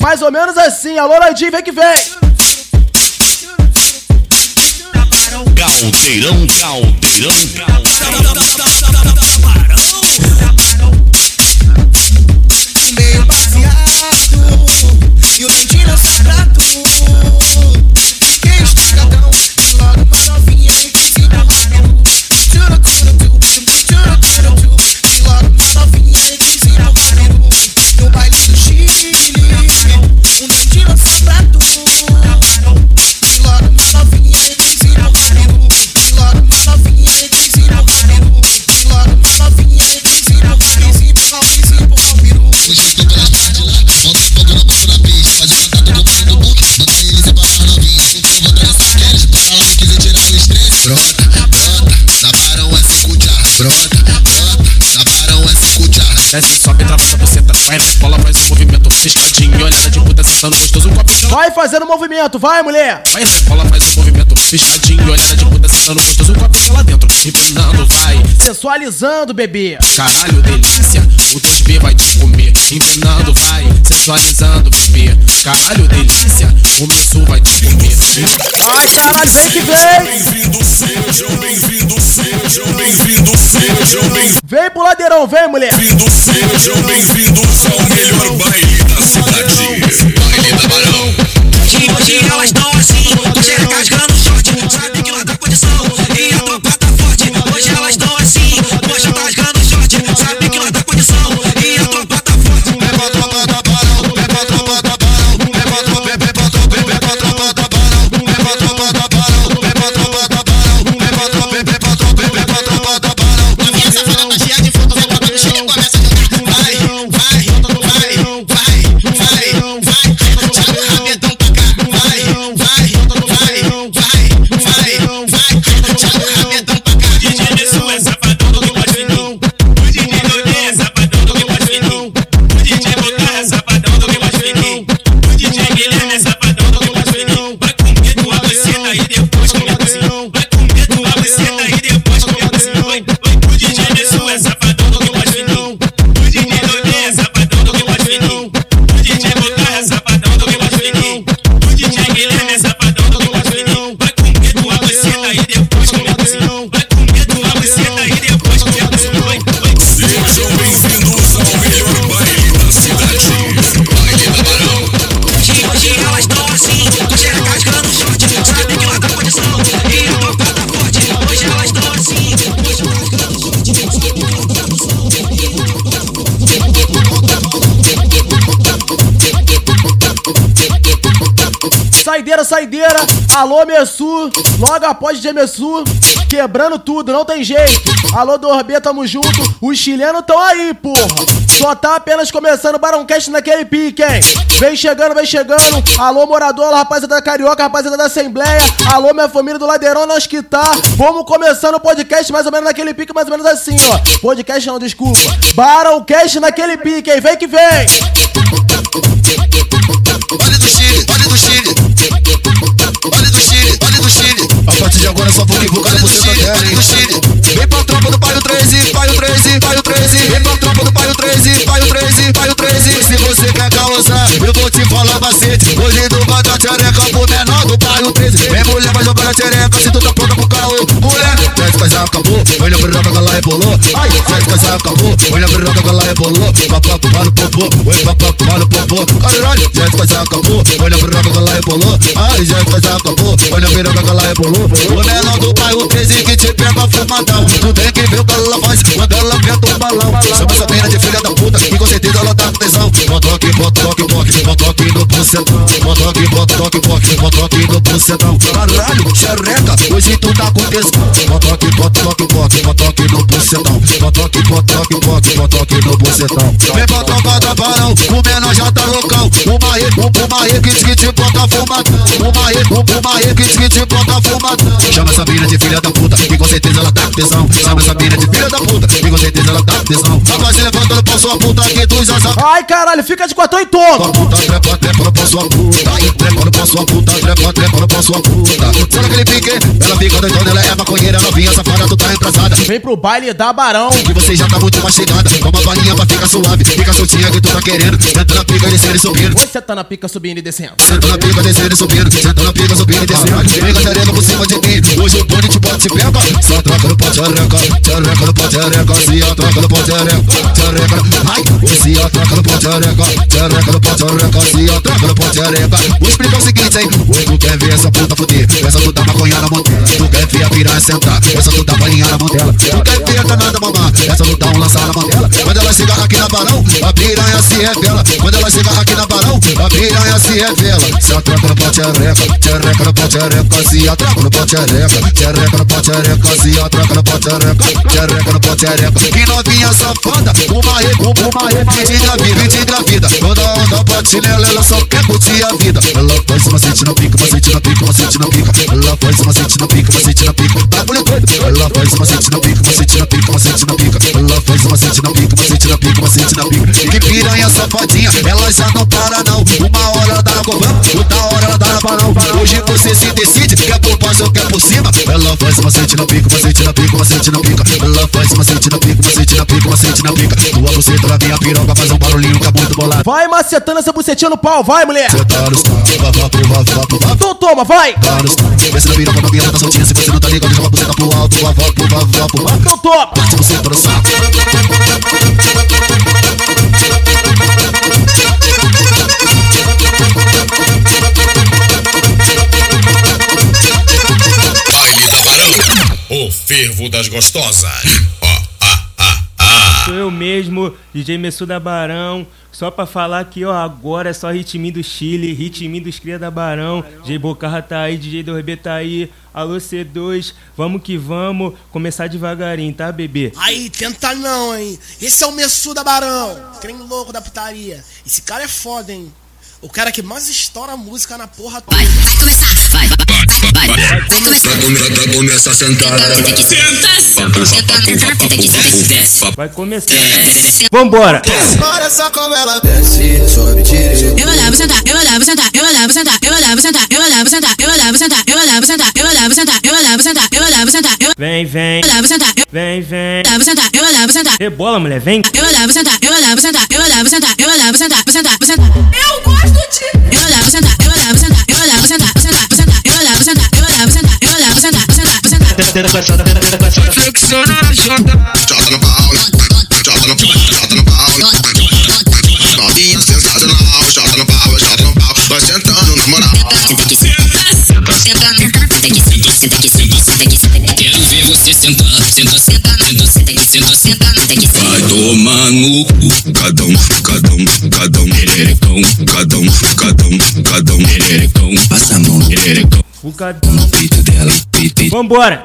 Mais ou menos assim, alô Landinho, vem que vem. Caldeirão, caldeirão, meio baseado E o dentinho não sai pra tu Desce, sobe, essa buceta. Vai na escola, faz um movimento. Piscadinho, olhada sentando gostoso a pistola. Vai fazendo movimento, vai mulher. Vai na escola, faz um movimento. Piscadinho, olhada de puta, sentando gostoso a pistola lá dentro. Empinando, vai. Sensualizando, bebê. Caralho, delícia, o 2B vai te comer. Empinando, vai, sensualizando, bebê. Caralho, delícia, o meu sul vai te comer. Vai, caralho, vem que vem. Bem-vindos sejam, bem-vindos sejam, bem-vindos sejam, bem-vindos Vem pro ladeirão, vem, mulher. sejam, bem-vindos ao melhor baile da cidade. Baile da Barão. Hoje, elas tão assim, Alô, Messu. Logo após de Messu. Quebrando tudo, não tem jeito. Alô, Dorbê, tamo junto. Os chilenos tão aí, porra. Só tá apenas começando o Baroncast naquele pique, hein? Vem chegando, vem chegando. Alô, morador, rapaziada da Carioca, rapaziada da Assembleia. Alô, minha família do Ladeirão, nós que tá. Vamos começando o podcast mais ou menos naquele pique, mais ou menos assim, ó. Podcast não, desculpa. Baroncast naquele pique, hein? Vem que vem. De agora só vou que vou com você da terra, hein? do Chile. Vem pra tropa do pai o 13, pai o 13, pai o 13. Vem pra tropa do pai o 13, pai o 13, pai o 13. Se você quer causar, eu vou te falar bastante. Hoje tu vai dar xereca pro menor do pai o 13. Vem mulher, vai jogar a xereca se tu tá pronta pro caô. Mulher, sete casar acabou. Olha pra roda, ela rebolou. Ai, sete casar acabou. Olha pra roda, ela rebolou. Papá, para o popô. Oi, papá, para o popô. Caralho, sete casar acabou. Olha pra roda, ela rebolou. Ai, sete casar acabou. Olha pra roda, ela rebolou. O menor do pai o 13 que te pega fumadão. Tu tem que ver o que ela faz quando ela aperta um balão. Tá com tesão. Aqui, bota bota aqui no bucetão. Aqui, bota bota aqui no bucetão. Caralho, xereca, hoje tu tá com tesão. Aqui, bota bota aqui no bucetão. Aqui, bota bota aqui no bucetão. Vem pra tropa da barão, o menor já tá loucão. Uma re, uma re que te bota fumadão. Uma aí, uma aí que te, bota fumadão. Chama essa mina de filha da puta, que com certeza ela tá tesão. Chama essa mina de filha da puta, que com certeza ela tá tesão. Só vai se levantando pra sua puta que tu já sabe. Ai, caralho, fica de quatão e todo. Puta, trepa, trepa pra sua puta. Trepando pra sua puta, trepa, trepando pra sua puta. Sabe aquele pique? Ela fica doidona, ela é maconheira, novinha, safada, tu tá entrasada. Vem pro baile da Barão. E você já tá muito mastigada. Toma balinha pra ficar suave. Fica soltinha que tu tá querendo. Senta na pica, descendo e subindo. Você tá na pica subindo e descendo. Senta na pica, descendo e subindo. Senta na pica, subindo e descendo. Fica xereca por cima de mim. Hoje o bonde te bota e pega. Só troca no pote areca. Tchareca no pote areca. Se a troca no pote areca. Tchareca. Ai, se a troca no pote areca. Tchareca no pote areca. Se a troca no pote areca. Vou explicar o seguinte, hein. Tu quer ver essa puta fuder? Essa puta maconha na montela. Tu quer ver a piranha sentar? Essa puta balinha na montela. Tu quer ver a danada mamar? Essa puta um lançar na mantela. Quando ela chega aqui na barão, a piranha se revela. Quando ela chega aqui na barão, a piranha se revela. Se atraca no pote areca. Tchareca no pote areca. Se atraca no pote areca. Tchareca no pote areca. Se atraca no pote areca. Tchareca no pote areca. Que novinha safada. Uma re, uma re. Me engravida, me engravida. Toda onda bate nela, ela só quer curtir a vida. Ela faz uma sente na pica, uma sente na pica, uma sente na pica. Ela faz uma sente na pica, uma sente na pica. Tá bonito. Ela faz uma sente na pica, uma sente na pica, uma sente na pica. Ela faz uma sente na pica, uma sente na pica, uma sente na pica. Que piranha safadinha, ela já não para não. Uma hora ela na cobão, outra hora ela dá na barão. Hoje você se decide, quer por baixo ou quer por cima. Ela faz uma sente na pica, uma sente na pica, uma sente na pica. Ela faz uma sente na pica, uma sente na pica, uma sente na pica. Tua buceta na minha piroca faz um barulhinho que é muito bolado. Vai macetando essa bucetinha no pau, vai, mulher. Tá. Então toma, vai. Tá desce na piroca, novinha, tá soltinha. Se você não tá ligado, joga a buceta pro alto. Então toma. Das gostosas. Sou eu mesmo, DJ Messu da Barão. Só pra falar aqui, ó, agora é só ritminho do Chile, ritminho dos Cria da Barão. DJ Bocarra tá aí, DJ do RB tá aí. Alô C2, vamos que vamos. Começar devagarinho, tá, bebê? Aí, tenta não, hein? Esse é o Messu da Barão, creme louco da putaria. Esse cara é foda, hein? O cara que mais estoura música na porra toda. Vai, vai começar, vai, vai, vai, vai. Vai começar, vai começar a sentar. Vai começar. Vambora. Olha só como ela desce, sobe, tira. Eu mandava sentar, eu mandava sentar, eu mandava sentar, eu mandava sentar, eu mandava sentar, eu mandava sentar, eu mandava sentar, eu mandava sentar, eu mandava sentar, eu mandava sentar, eu Vem, vem. mandava sentar, Vem, vem. mandava sentar, eu mandava sentar, Rebola, mulher, vem. eu mandava sentar, eu mandava sentar, eu mandava sentar, eu mandava sentar, sentar, sentar. Eu gosto Senta, senta, essa, senta, eu essa. senta, senta, Joga no senta, joga no senta, joga no senta, Novinha sentada senta, aula, joga senta, pau, joga senta, pau. Vai senta, na moral. Senta, senta, senta, senta, senta, senta, senta. Quero senta, eu sentar, senta, senta, senta, senta, senta tem que ser. Vai tomar no cu, cadão, cadão, cadão, um, cadão, cadão, cadão, cada um, cada. Passa a mão no pererecão. cadão No peito dela, peito. Vambora!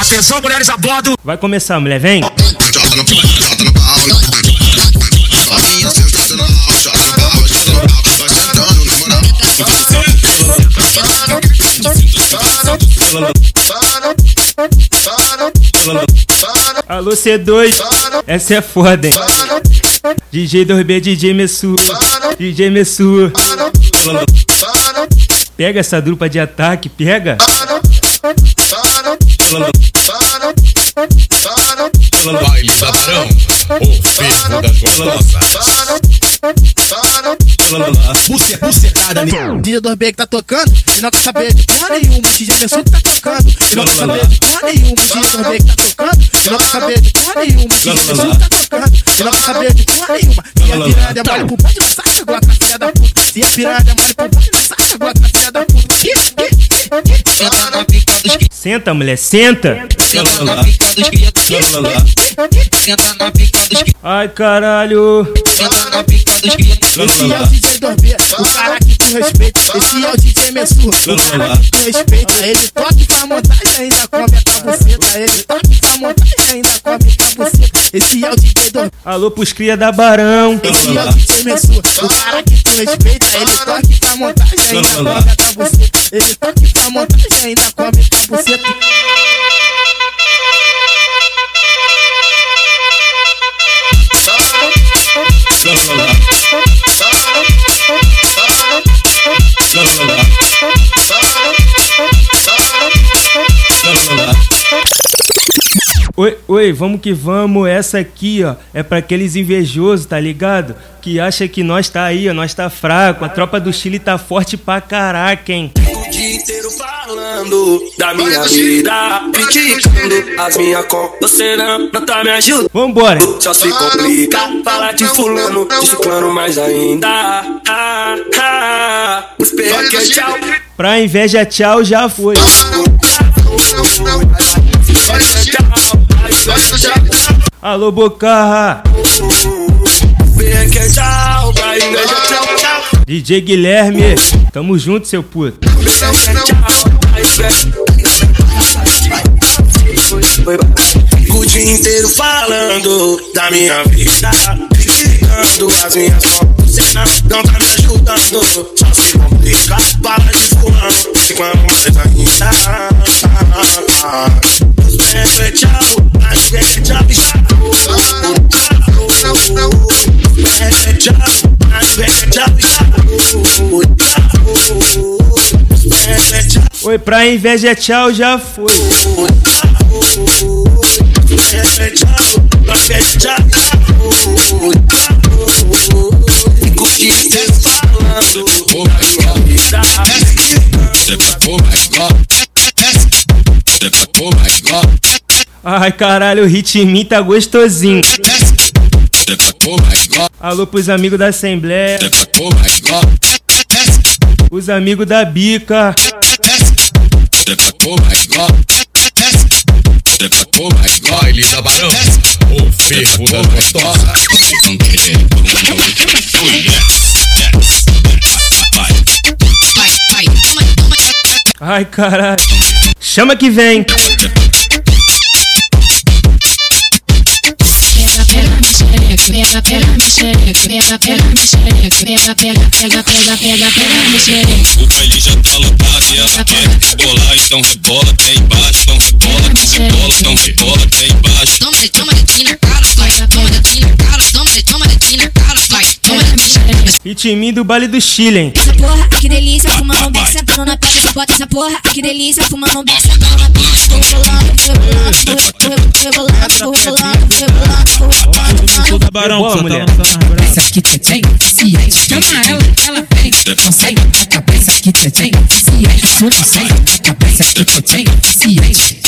Atenção, mulheres a bordo! Vai começar, mulher, vem! Sozinha. Alô C2, essa é foda, hein? DJ 2B, DJ Messu, DJ Messu. Pega essa dupla de ataque, pega. Baile da Barão. O fervo das gostosas. Buce, bucetada, né? DJ 2B que tá tocando, e não quer saber de porra nenhuma. DJ Messu que tá tocando, e não quer saber de porra nenhuma. DJ 2B que tá tocando, e não quer saber de porra nenhuma. DJ Messu que tá tocando, e não quer saber de porra nenhuma. Se a piranha é mole pro bonde, não sai agora com a filha da puta. Se a piranha é mole pro bonde, não sai agora com a filha da puta. Senta mulher, senta. Senta na pica dos que Senta na pica dos que Ai, caralho. Senta na pica dos que Esse é o DJ 2B, o cara que tu respeita. Esse é o DJ Messu, o cara que tu respeita. Ele toca e faz montagem, ainda come a buceta. Ele toca e faz montagem, ainda come a buceta. esse é o DJ do Alô pros cria da Barão. Esse é o DJ Messu, o cara que tu respeita, ele toca pra montagem, ainda pega com a buceta. Ele toca pra montagem, ainda come com buceta. Oi, oi, vamos que vamos. Essa aqui, ó, é pra aqueles invejosos, tá ligado? Que acha que nós tá aí, ó, nós tá fraco. A tropa do Chile tá forte pra caraca, hein? Dia inteiro falando da minha vida, criticando as minhas contas. Você não, não tá me ajudando. Vambora. Só se complica, fala de fulano, de ciclano mais ainda. Ah, ah, os é tchau. Pra inveja, tchau, já foi. Alô, Bocarra. Perro é tchau, pra inveja tchau, tchau. DJ Guilherme, tamo junto, seu puto. O dia inteiro falando da minha vida, criticando as minhas fotos. Não, tá me ajudando, só se complica. Para de fulano, quando mais ainda. Os é tchau, é tchau, é tchau, tchau, Oi, pra inveja, tchau, já foi. Ai, caralho, o mim tá gostosinho. Alô pros amigos da Assembleia. Os amigos da Bica. Baile da Barão, o ferro da gostosa. Ai, caralho. Chama que vem. Pega, pega, me xereca, pega, pega, me xereca, pega, pega, pega, pega, pega, pega, me xereca. O baile já tá lotado e ela quer rebolar, então rebola até embaixo, então rebola, então rebola, então rebola até embaixo. Toma, toma dedinho na cara, vai, toma dedinho na cara, mim do baile do Chile, hein? Essa porra, que delícia, fumando um beck, sentando na pedra, bota essa porra, que delícia, fumando um beck, sentando na pedra, vou rebolando, vou rebolando, vou rebolando, vou rebolando, vou rebolando, vou rebolando, Barão, Boa, mulher. Essa aqui, tchê, se é, chama ela, ela vem, consegue, a cabeça aqui, tchê, se é, tu não sei, a cabeça aqui, tchê, se é,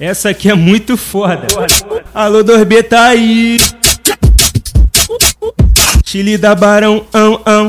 Essa aqui é muito foda. Alô, 2B tá aí. Chile da Barão, ão, ão.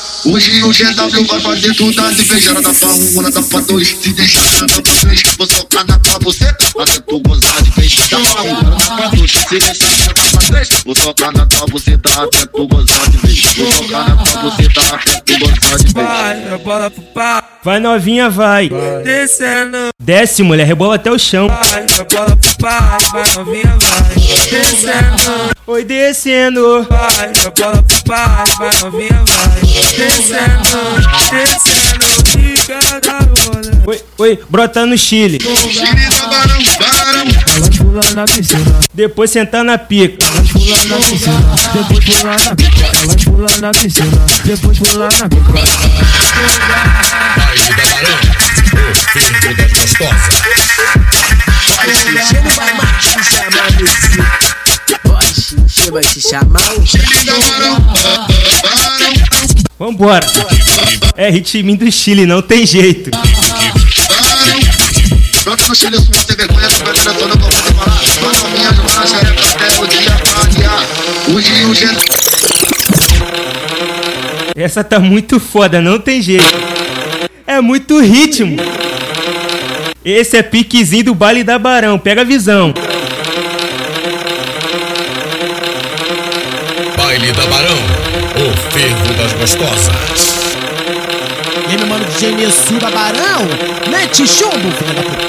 Hoje o GW vai fazer tudo as invejando da pra um, nada pra dois. Se deixar nada pra três, vou socar na tua buceta. Até tu gozar de vez. Da pra um, nada pra dois. Se deixar nada pra três, vou socar na tua buceta. Até tu gozar de vez. Vou socar na tua buceta. Até de vez. Vai, rebola pro pai, Vai novinha, vai. descendo. Desce, mulher, rebola até o chão. Vai, rebola pro pai, vai novinha, vai, descendo. Oi, descendo. Vai, rebola pro pai, vai novinha, vai, descendo, descendo. Da. Oi, oi, brota no Chile. Da Barão, Barão. Depois sentar na pica. depois pula na pica. Ela pula na piscina, depois pula na pica. Baile da Barão, o ferro da gostosa. Vai vai se chamar o Vambora. É ritminho do Chile, não tem jeito. Essa tá muito foda, não tem jeito. É muito ritmo. Esse é piquezinho do baile da Barão, pega a visão. Baile da Barão, o fervo das gostosas. E aí, meu mano DJ Messu da Barão, mete chumbo, filha da puta.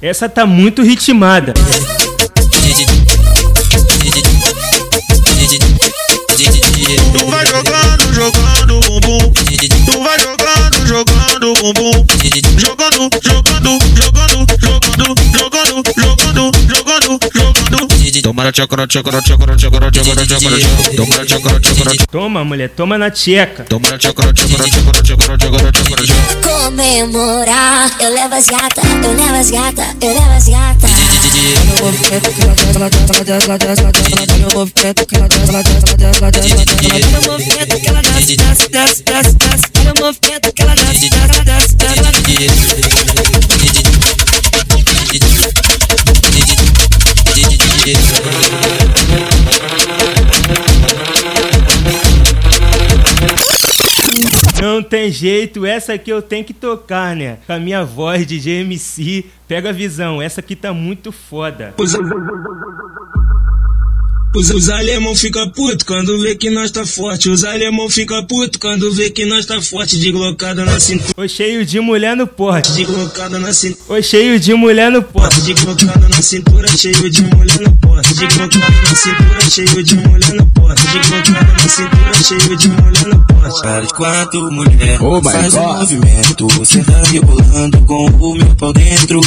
Essa tá muito ritmada. Toma mulher, toma na tcheca. Toma Comemorar, eu levo as gata, eu levo as gata, eu levo as gata. Não tem jeito, essa aqui eu tenho que tocar, né? Com a minha voz de GMC. Pega a visão, essa aqui tá muito foda. Os, os, alemão fica puto quando vê que nós tá forte. Os alemão fica puto quando vê que nós tá forte. De glocada na cintura. Oi, cheio de mulher no porte. De glocada na cintura. Oi, cheio de mulher no porte. De glocada na cintura, cheio de mulher no porte. De glocada na cintura, cheio de mulher no porte. De glocada na cintura, cheio de mulher no porte. Para de quatro mulher, Oh my faz um God. movimento. Você tá rebolando com o meu pau dentro.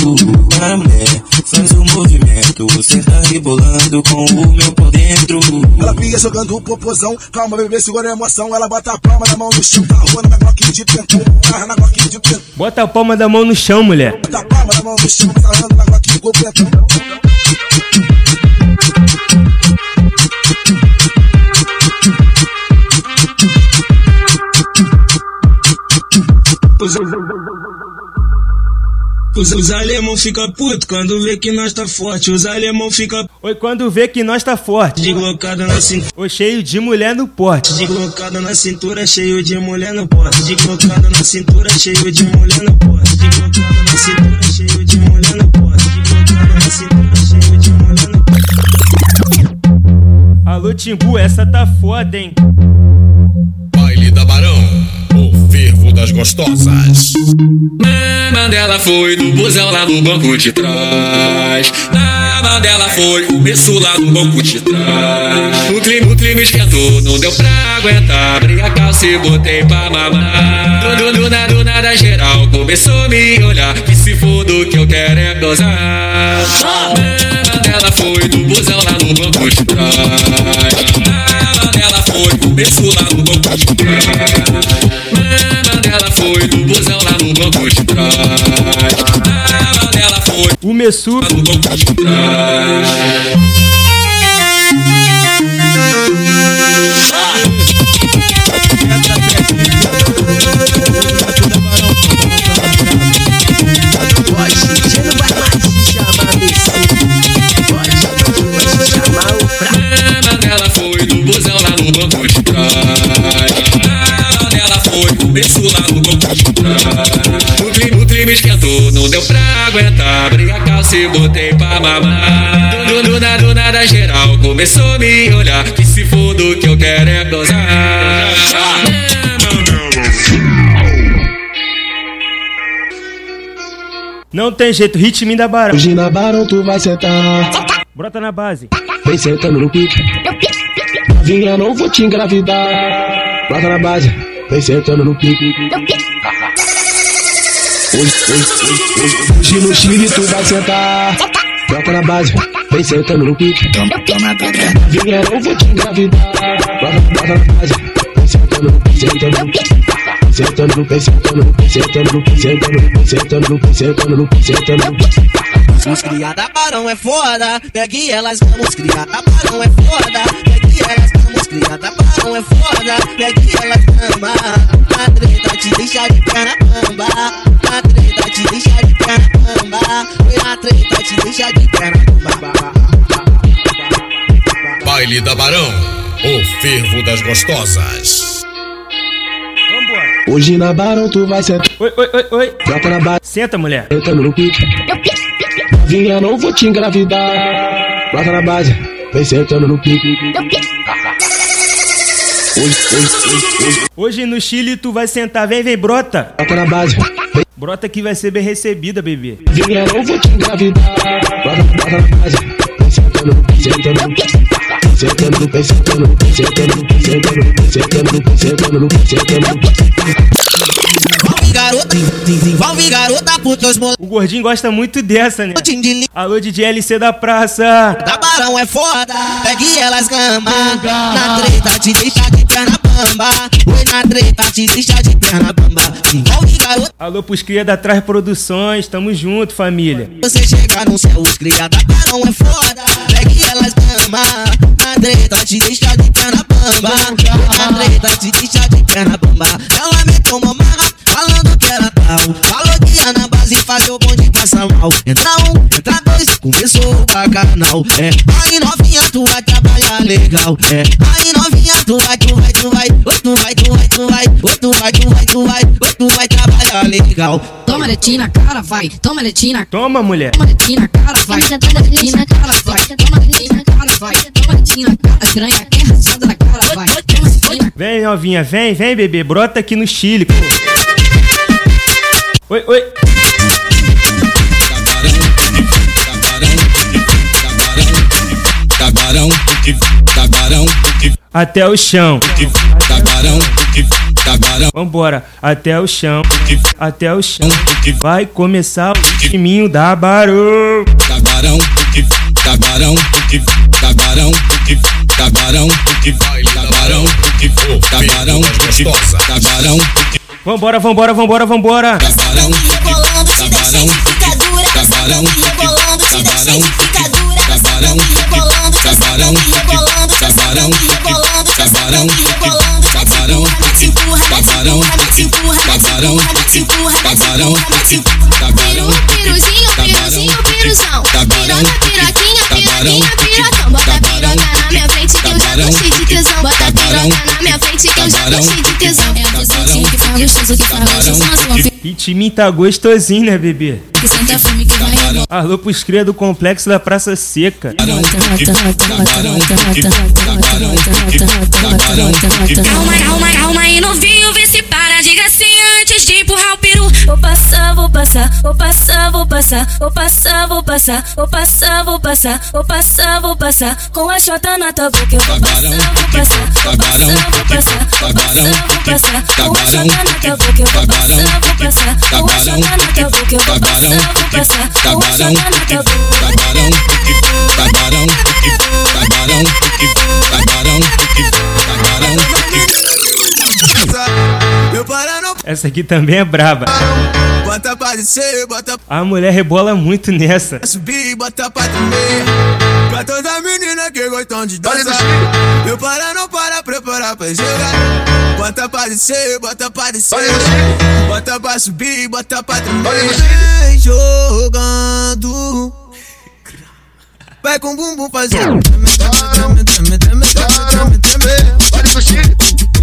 Para mulher, faz um movimento. Você tá rebolando com o meu pau dentro. Ela pia jogando o popozão, calma bebê, segura a emoção. Ela bota a palma na mão no chão, tá rolando na glock de pentão. Na glock de pentão, Bota a palma da mão no chão, mulher. bota a palma na mão no chão, tá rolando na glock de pentão. Os, os, os alemão fica puto quando vê que nós tá forte. Os alemão fica. Oi, quando vê que nós tá forte. De glocada na cintura. Oi, cheio de mulher no porte. De glocada na cintura, cheio de mulher no porte. De glocada na cintura, cheio de mulher no porte. De glocada na cintura, cheio de mulher no porte. De glocada na cintura, cheio de mulher no Alô, Timbu, essa tá foda, hein? Baile da o fervo das gostosas. Mandela foi no busão lá no banco de trás. Na Mandela foi, começou lá no banco de trás. O clima, o clima esquentou, não deu pra aguentar. Abri a calça e botei pra mamar. Do, do, do, nada, do nada geral começou a me olhar. Que se for do que eu quero é gozar. Na Mandela foi no busão lá no banco de trás. Na Mandela foi, começou lá no banco de trás. Lá banco de trás. Na Mandela foi o Messu banco de trás. O foi no busão lá no banco de trás. Mandela foi, começou lá no banco de trás. O o clima esquentou, não deu pra aguentar. Abri a calça e botei pra mamar. Do, do, do nada, do nada geral começou a me olhar. Que se for do que eu quero é gozar. Não tem jeito, ritminho da Barão. Hoje na Barão tu vai sentar. Brota na base. Vem sentando no pique. Vinha, não vou te engravidar. Bota na base. Vem sentando no pique. Hoje, no Chile tu vai sentar. Brota na base, vem sentando no pique. Vinha, não vou te engravidar. Brota na base, vem sentando no pique, sentando no pique. Sentando no pique, sentando no pique, sentando no pique, sentando no pique, sentando no pique, sentando no pique, sentando no pique. Os criada barão é foda, pegue elas, vamos criada barão é foda, pegue vamos criada barão é foda, pegue elas, bamba. A treta te deixa de perna bamba, a treta te deixa de perna bamba, a treta te deixa de perna bamba. Baile da Barão, o fervo das gostosas. Hoje na Barão tu vai sentar. Oi, oi, oi, oi. Brota na base, Senta, mulher. sentando no pique. Vinha, não vou te engravidar. Brota na base, vem sentando no pique. Hoje, hoje, hoje, no Chile tu vai sentar, vem, vem, brota. Brota na base, Brota que vai ser bem recebida, bebê. Vinha, não vou te engravidar. Brota, brota na base, vem sentando no pique, sentando no pique. Sentando no pique, sentando no pique, sentando no pique, sentando no pique, sentando no pique, sentando no pique, sentando no pique. Desenvolve garota, desenvolve garota, os moleques O gordinho gosta muito dessa, né? Alô, DJ LC da praça. da barão é foda, pegue elas gama. Na treta te deixa de bamba, foi na treta te deixa de perna bamba. Desenvolve garota. Alô pros cria da Trás Produções, tamo junto, família. Você chega no céu, os criados barão é foda. Pegue elas gama. Na treta te deixa de perna bamba. Na treta te deixa de perna bamba. Ela me tomou marra, falando que era tal. Falou que ia na base fazer o bonde passar mal. Entra um, entra dois, começou o bacanal. É, aí novinha, tu vai trabalhar legal. É, aí novinha, tu vai, tu vai, tu vai. Oi, tu vai, tu vai, tu vai. Oi, tu vai, tu vai, tu vai. Oi, tu vai trabalhar legal. Toma letinha na cara, vai. Toma letinha na Toma, mulher. Toma letinha na cara, vai. Toma letinha na cara, vai. Toma letinha na cara, vai. Toma letinha na cara, estranha. Quem rachada na cara, vai. Vem, novinha, vem, vem, bebê. Brota aqui no Chile, pô. Oi, oi. Até o chão. Tagarão. Vambora, até o chão, até o chão. Vai começar o timinho da barulho. tabarão, tagarão, tabarão, tagarão, tabarão, tagarão, tabarão, tagarão, Vambora, vambora, vambora, vambora cabarão, cabarão, cabarão, cabarão, Piruzinho, piruzinho, piruzão. Piroca, piroquinha, piroquinha, pirocão. Bota piroca na minha frente que eu já tô cheio de tesão. Bota piroca na minha frente que eu já tô cheio de tesão. É o gostosinho que fala gostoso, que fala na sua frente. Ritminho tá gostosinho, né, bebê? Alô pros cria do complexo da Praça Seca. Calma, calma, calma aí, novinho, Vou passar, vou passar, vou passar, vou passar, vou passar, vou passar, vou passar, vou passar, vou passar, vou passar. Com a chota na tua boca eu vou passar, vou passar, vou passar, vou passar, vou passar, vou passar. Com a chota na tua boca eu vou passar, vou passar, com a chota na tua boca eu vou passar, vou passar. Com a chota na tua boca. cabarão, cabarão, cabarão, cabarão, Essa aqui também é braba. bota pra descer, bota A mulher rebola muito nessa. pra subir, bota pra tremer. Pra toda menina que gostam de dançar. Meu para não para, prepara pra jogar. Bota pra descer, bota pra descer. Bota pra subir, bota pra tremer. Vem jogando. Vai com o bumbum fazendo. Treme, treme, treme, treme, treme, treme, treme. Vai com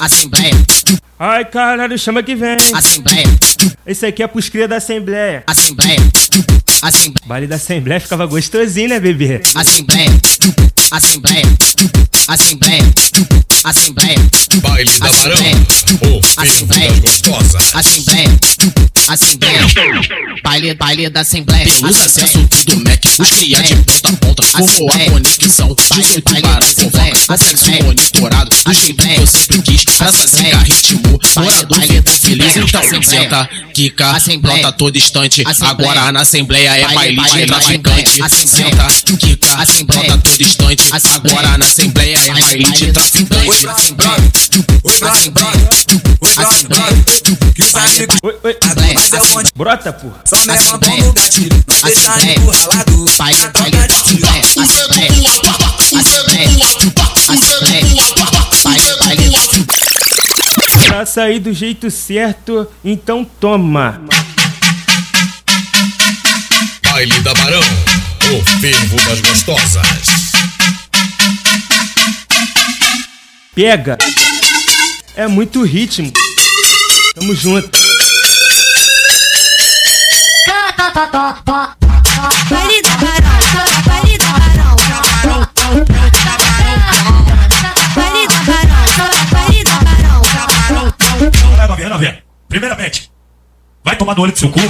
Assembleia, Ai, caralho, chama que vem. Assembleia, Esse aqui é pros cria da Assembleia. Assembleia, Assembleia, Baile da Assembleia ficava gostosinho, né, bebê? Assembleia, Assembleia, Assembleia, Assembleia, Baile da Barão, o das gostosas. Assembleia, Assembleia, baile, baile da Assembleia. Tem os acessos do Mac, os cria de ponta a ponta. Formou a conexão, 18 para convoca. Complexo monitorado, do jeito que eu sempre quis. Essa zica ritmo, morador fica feliz. Então senta, quica, brota todo instante. Agora na Assembleia é baile de traficante. Senta, quica, brota todo instante. Agora na Assembleia é baile de traficante. Oi, oi. Brota, porra. Só mete a mão no gatilho, não deixa encurralado. Na troca de tiro. Pra sair do jeito certo, então toma. Baile da Barão, o fervo das gostosas. Pega. É muito ritmo. Tamo junto. Baile da Barão, baile da. Primeiramente, vai tomar no olho do seu cu.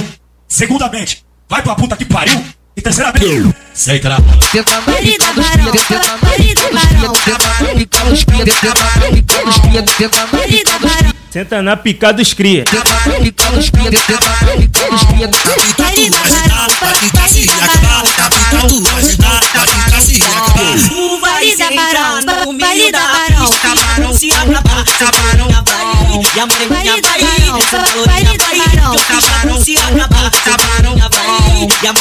Segundamente, vai pra puta que pariu. E terceiramente, aceita na bola. Baile da Barão, baile da Barão, baile da Barão. Senta na picada dos cria. Baile da Barão, baile da Barão. O Baile da Barão, no baile milho da da Barão. pista, camarão se acabar, camarão vai. E a moreninha vai, essa lourinha vai. O camarão se acabar, camarão. E a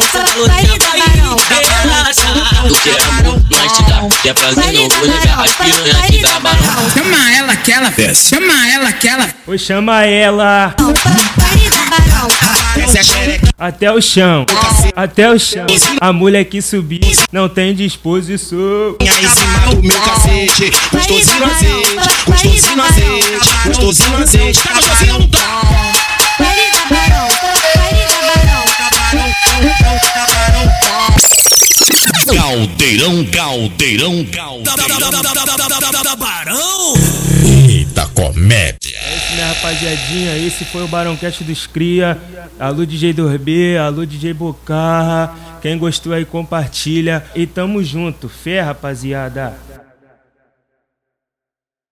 essa lourinha vai. Relaxa. Do é amor, nós te dá. Que é prazer, não vou negar. As piranhas te dá barão. Chama ela que ela desce. Chama ela que ela. Oi, chama ela. Barão. Até o chão. Até o chão. A mulher que subir não tem disposição. Em cima do meu cacete, gostosinho azeite, gostosinho no azeite, gostosinho azeite. Tá gostosinho ou não tá? Baile da Barão, baile da Barão. Caldeirão, caldeirão, caldeirão. Barão! Eita comédia. É isso, minha rapaziadinha. Esse foi o Barãocast dos Cria. Alô DJ Dorbe, alô DJ Bocarra. Quem gostou aí, compartilha. E tamo junto. Fé, rapaziada.